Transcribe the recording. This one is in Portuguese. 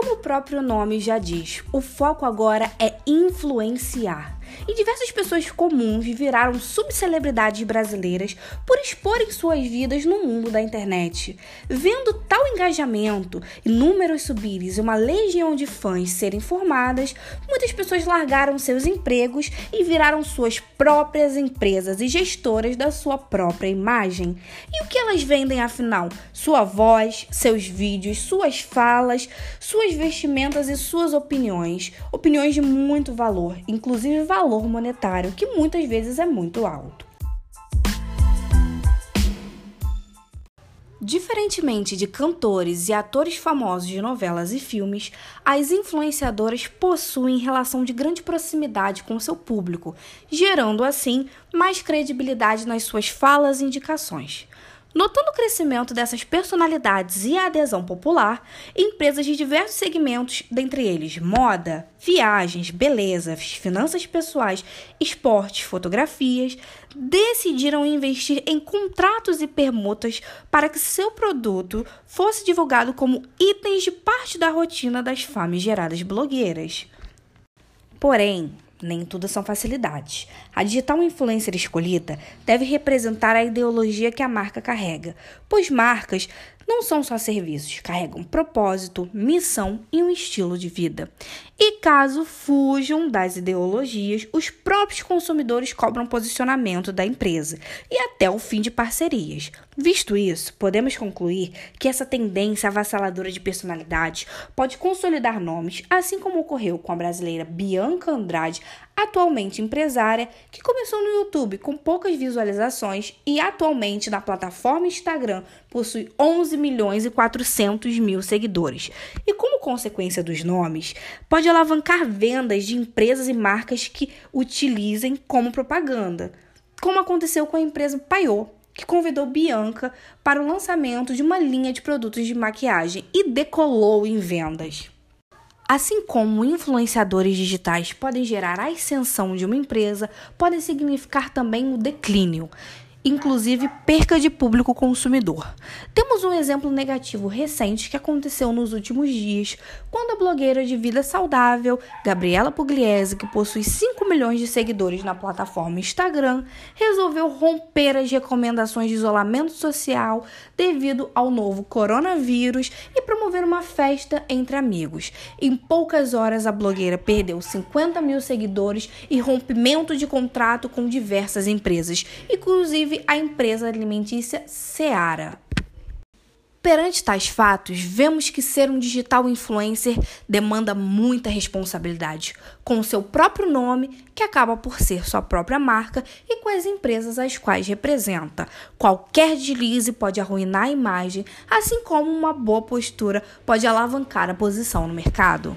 Como o próprio nome já diz, o foco agora é influenciar. E diversas pessoas comuns viraram subcelebridades brasileiras por exporem suas vidas no mundo da internet. Vendo tal engajamento, números subirem e uma legião de fãs serem formadas, muitas pessoas largaram seus empregos e viraram suas próprias empresas e gestoras da sua própria imagem. E o que elas vendem afinal? Sua voz, seus vídeos, suas falas, suas vestimentas e suas opiniões. Opiniões de muito valor, inclusive valor valor monetário, que muitas vezes é muito alto. Diferentemente de cantores e atores famosos de novelas e filmes, as influenciadoras possuem relação de grande proximidade com seu público, gerando assim mais credibilidade nas suas falas e indicações. Notando o crescimento dessas personalidades e a adesão popular, empresas de diversos segmentos, dentre eles moda, viagens, beleza, finanças pessoais, esportes, fotografias, decidiram investir em contratos e permutas para que seu produto fosse divulgado como itens de parte da rotina das famigeradas blogueiras. Porém, nem tudo são facilidades. A digital influencer escolhida deve representar a ideologia que a marca carrega, pois marcas não são só serviços, carregam propósito, missão e um estilo de vida. E caso fujam das ideologias, os próprios consumidores cobram posicionamento da empresa e até o fim de parcerias. Visto isso, podemos concluir que essa tendência avassaladora de personalidades pode consolidar nomes, assim como ocorreu com a brasileira Bianca Andrade, atualmente empresária, que começou no YouTube com poucas visualizações e atualmente na plataforma Instagram possui 11 milhões e 400 mil seguidores. E como consequência dos nomes, pode alavancar vendas de empresas e marcas que utilizem como propaganda, como aconteceu com a empresa Paiô, que convidou Bianca para o lançamento de uma linha de produtos de maquiagem e decolou em vendas. Assim como influenciadores digitais podem gerar a ascensão de uma empresa, podem significar também o declínio inclusive perca de público consumidor. Temos um exemplo negativo recente que aconteceu nos últimos dias, quando a blogueira de vida saudável, Gabriela Pugliese, que possui 5 milhões de seguidores na plataforma Instagram, resolveu romper as recomendações de isolamento social devido ao novo coronavírus e promover uma festa entre amigos. Em poucas horas, a blogueira perdeu 50 mil seguidores e rompimento de contrato com diversas empresas, inclusive inclusive a empresa alimentícia Seara. Perante tais fatos, vemos que ser um digital influencer demanda muita responsabilidade, com o seu próprio nome, que acaba por ser sua própria marca, e com as empresas às quais representa. Qualquer deslize pode arruinar a imagem, assim como uma boa postura pode alavancar a posição no mercado.